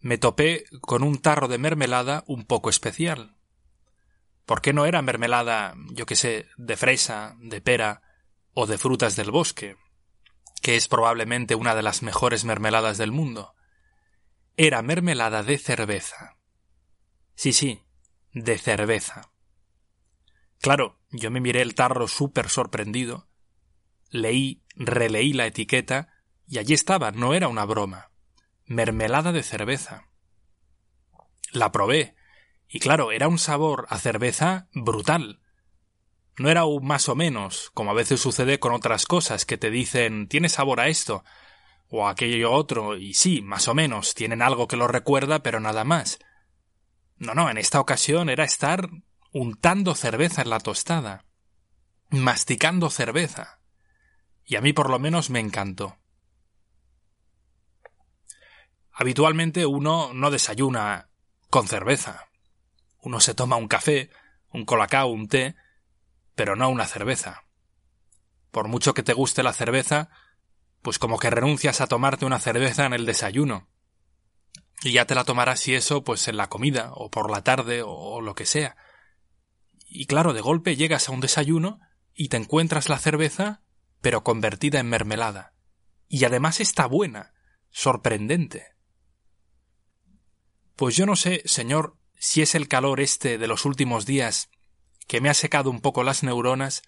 me topé con un tarro de mermelada un poco especial. ¿Por qué no era mermelada, yo que sé, de fresa, de pera o de frutas del bosque, que es probablemente una de las mejores mermeladas del mundo? Era mermelada de cerveza. Sí, sí, de cerveza. Claro, yo me miré el tarro súper sorprendido, leí, releí la etiqueta, y allí estaba, no era una broma. Mermelada de cerveza. La probé, y claro, era un sabor a cerveza brutal. No era un más o menos, como a veces sucede con otras cosas que te dicen tiene sabor a esto, o a aquello otro, y sí, más o menos, tienen algo que lo recuerda, pero nada más. No, no, en esta ocasión era estar untando cerveza en la tostada, masticando cerveza. Y a mí por lo menos me encantó. Habitualmente uno no desayuna con cerveza. Uno se toma un café, un colacao, un té, pero no una cerveza. Por mucho que te guste la cerveza, pues como que renuncias a tomarte una cerveza en el desayuno. Y ya te la tomarás si eso, pues en la comida, o por la tarde, o lo que sea. Y claro, de golpe llegas a un desayuno y te encuentras la cerveza, pero convertida en mermelada. Y además está buena, sorprendente. Pues yo no sé, señor, si es el calor este de los últimos días que me ha secado un poco las neuronas,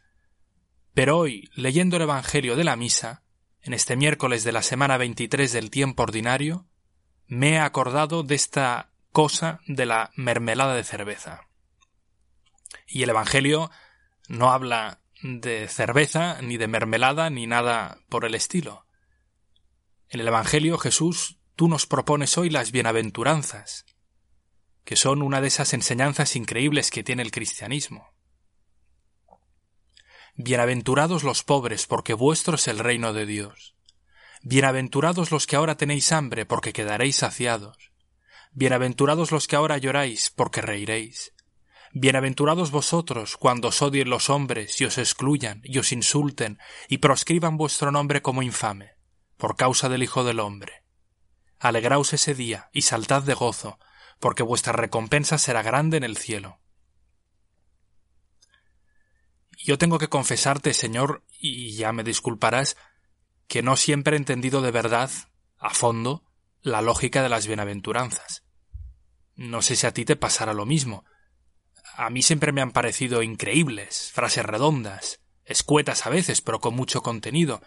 pero hoy, leyendo el Evangelio de la Misa, en este miércoles de la semana 23 del tiempo ordinario, me he acordado de esta cosa de la mermelada de cerveza. Y el Evangelio no habla de cerveza, ni de mermelada, ni nada por el estilo. En el Evangelio Jesús, tú nos propones hoy las bienaventuranzas, que son una de esas enseñanzas increíbles que tiene el cristianismo. Bienaventurados los pobres, porque vuestro es el reino de Dios. Bienaventurados los que ahora tenéis hambre, porque quedaréis saciados. Bienaventurados los que ahora lloráis, porque reiréis. Bienaventurados vosotros cuando os odien los hombres y os excluyan y os insulten y proscriban vuestro nombre como infame, por causa del Hijo del Hombre. Alegraos ese día y saltad de gozo, porque vuestra recompensa será grande en el cielo. Yo tengo que confesarte, Señor, y ya me disculparás, que no siempre he entendido de verdad, a fondo, la lógica de las bienaventuranzas. No sé si a ti te pasará lo mismo, a mí siempre me han parecido increíbles, frases redondas, escuetas a veces, pero con mucho contenido.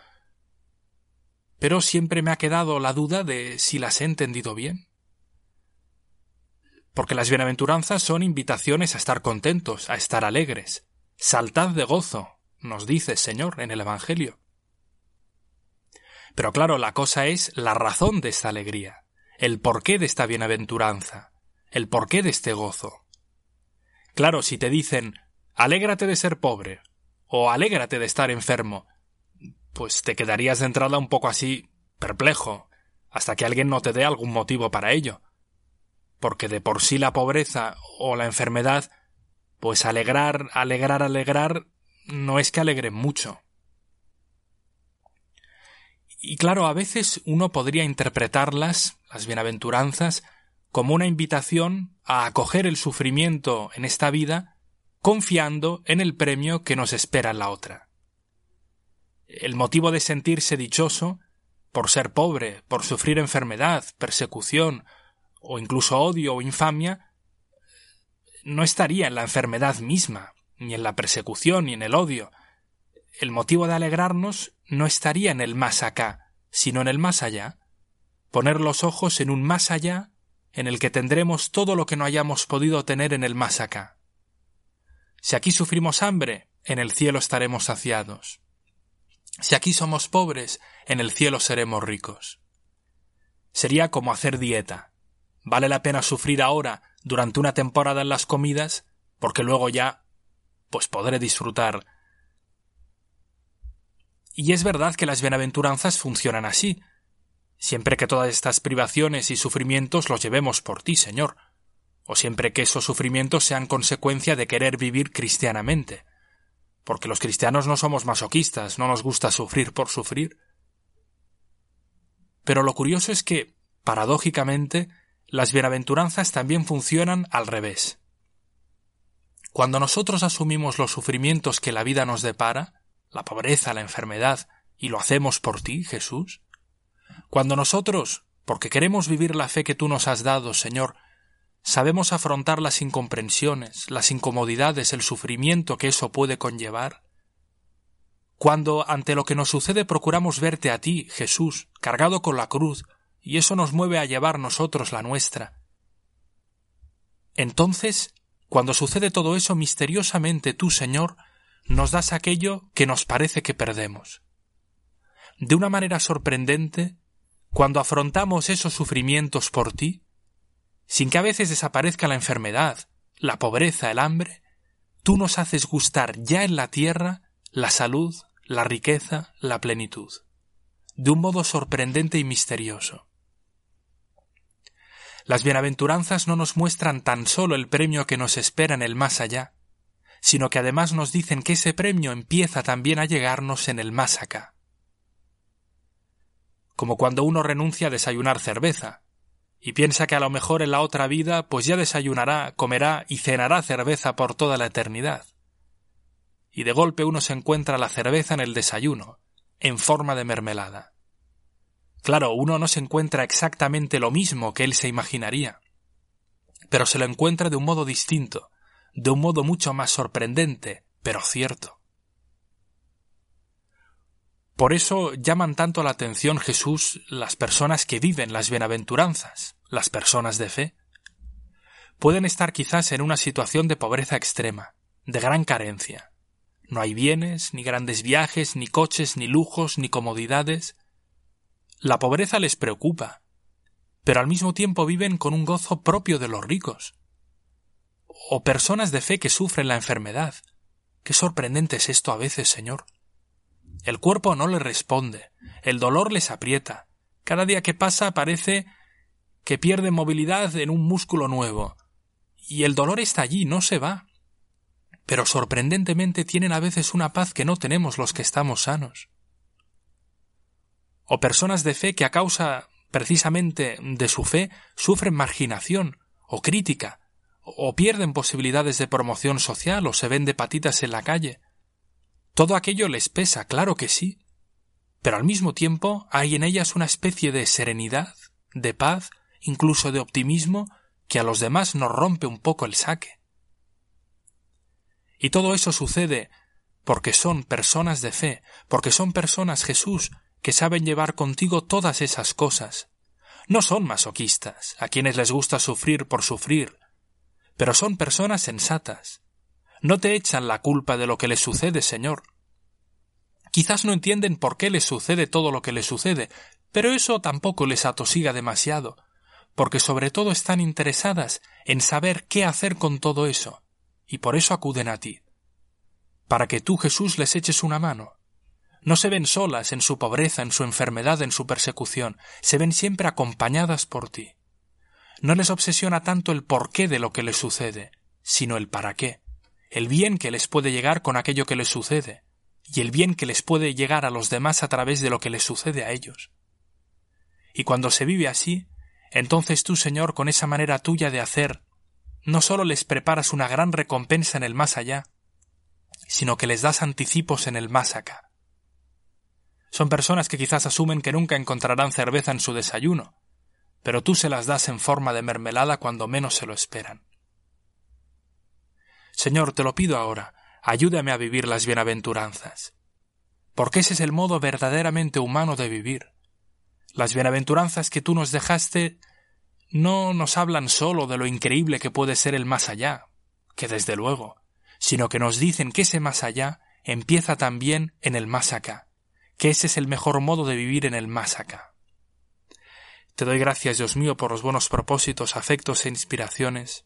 Pero siempre me ha quedado la duda de si las he entendido bien. Porque las bienaventuranzas son invitaciones a estar contentos, a estar alegres. Saltad de gozo, nos dice Señor en el Evangelio. Pero claro, la cosa es la razón de esta alegría, el porqué de esta bienaventuranza, el porqué de este gozo. Claro, si te dicen alégrate de ser pobre o alégrate de estar enfermo, pues te quedarías de entrada un poco así perplejo, hasta que alguien no te dé algún motivo para ello. Porque de por sí la pobreza o la enfermedad, pues alegrar, alegrar, alegrar, no es que alegre mucho. Y claro, a veces uno podría interpretarlas, las bienaventuranzas, como una invitación a acoger el sufrimiento en esta vida confiando en el premio que nos espera en la otra. El motivo de sentirse dichoso, por ser pobre, por sufrir enfermedad, persecución, o incluso odio o infamia, no estaría en la enfermedad misma, ni en la persecución, ni en el odio. El motivo de alegrarnos no estaría en el más acá, sino en el más allá. Poner los ojos en un más allá en el que tendremos todo lo que no hayamos podido tener en el más acá. Si aquí sufrimos hambre, en el cielo estaremos saciados. Si aquí somos pobres, en el cielo seremos ricos. Sería como hacer dieta. vale la pena sufrir ahora durante una temporada en las comidas, porque luego ya pues podré disfrutar. Y es verdad que las bienaventuranzas funcionan así, siempre que todas estas privaciones y sufrimientos los llevemos por ti, Señor, o siempre que esos sufrimientos sean consecuencia de querer vivir cristianamente, porque los cristianos no somos masoquistas, no nos gusta sufrir por sufrir. Pero lo curioso es que, paradójicamente, las bienaventuranzas también funcionan al revés. Cuando nosotros asumimos los sufrimientos que la vida nos depara, la pobreza, la enfermedad, y lo hacemos por ti, Jesús, cuando nosotros, porque queremos vivir la fe que tú nos has dado, Señor, sabemos afrontar las incomprensiones, las incomodidades, el sufrimiento que eso puede conllevar, cuando ante lo que nos sucede procuramos verte a ti, Jesús, cargado con la cruz, y eso nos mueve a llevar nosotros la nuestra. Entonces, cuando sucede todo eso misteriosamente tú, Señor, nos das aquello que nos parece que perdemos. De una manera sorprendente, cuando afrontamos esos sufrimientos por ti, sin que a veces desaparezca la enfermedad, la pobreza, el hambre, tú nos haces gustar ya en la tierra la salud, la riqueza, la plenitud, de un modo sorprendente y misterioso. Las bienaventuranzas no nos muestran tan solo el premio que nos espera en el más allá, sino que además nos dicen que ese premio empieza también a llegarnos en el más acá. Como cuando uno renuncia a desayunar cerveza, y piensa que a lo mejor en la otra vida pues ya desayunará, comerá y cenará cerveza por toda la eternidad. Y de golpe uno se encuentra la cerveza en el desayuno, en forma de mermelada. Claro, uno no se encuentra exactamente lo mismo que él se imaginaría, pero se lo encuentra de un modo distinto, de un modo mucho más sorprendente, pero cierto. Por eso llaman tanto la atención Jesús las personas que viven las bienaventuranzas, las personas de fe. Pueden estar quizás en una situación de pobreza extrema, de gran carencia. No hay bienes, ni grandes viajes, ni coches, ni lujos, ni comodidades, la pobreza les preocupa, pero al mismo tiempo viven con un gozo propio de los ricos. O personas de fe que sufren la enfermedad. Qué sorprendente es esto a veces, Señor. El cuerpo no les responde, el dolor les aprieta. Cada día que pasa parece que pierden movilidad en un músculo nuevo. Y el dolor está allí, no se va. Pero sorprendentemente tienen a veces una paz que no tenemos los que estamos sanos o personas de fe que a causa precisamente de su fe sufren marginación o crítica, o pierden posibilidades de promoción social o se ven de patitas en la calle. Todo aquello les pesa, claro que sí, pero al mismo tiempo hay en ellas una especie de serenidad, de paz, incluso de optimismo, que a los demás nos rompe un poco el saque. Y todo eso sucede porque son personas de fe, porque son personas Jesús que saben llevar contigo todas esas cosas. No son masoquistas, a quienes les gusta sufrir por sufrir, pero son personas sensatas. No te echan la culpa de lo que les sucede, Señor. Quizás no entienden por qué les sucede todo lo que les sucede, pero eso tampoco les atosiga demasiado, porque sobre todo están interesadas en saber qué hacer con todo eso, y por eso acuden a ti, para que tú, Jesús, les eches una mano. No se ven solas en su pobreza, en su enfermedad, en su persecución, se ven siempre acompañadas por ti. No les obsesiona tanto el porqué de lo que les sucede, sino el para qué, el bien que les puede llegar con aquello que les sucede, y el bien que les puede llegar a los demás a través de lo que les sucede a ellos. Y cuando se vive así, entonces tú, Señor, con esa manera tuya de hacer, no sólo les preparas una gran recompensa en el más allá, sino que les das anticipos en el más acá. Son personas que quizás asumen que nunca encontrarán cerveza en su desayuno, pero tú se las das en forma de mermelada cuando menos se lo esperan. Señor, te lo pido ahora, ayúdame a vivir las bienaventuranzas, porque ese es el modo verdaderamente humano de vivir. Las bienaventuranzas que tú nos dejaste no nos hablan sólo de lo increíble que puede ser el más allá, que desde luego, sino que nos dicen que ese más allá empieza también en el más acá, que ese es el mejor modo de vivir en el más acá. Te doy gracias, Dios mío, por los buenos propósitos, afectos e inspiraciones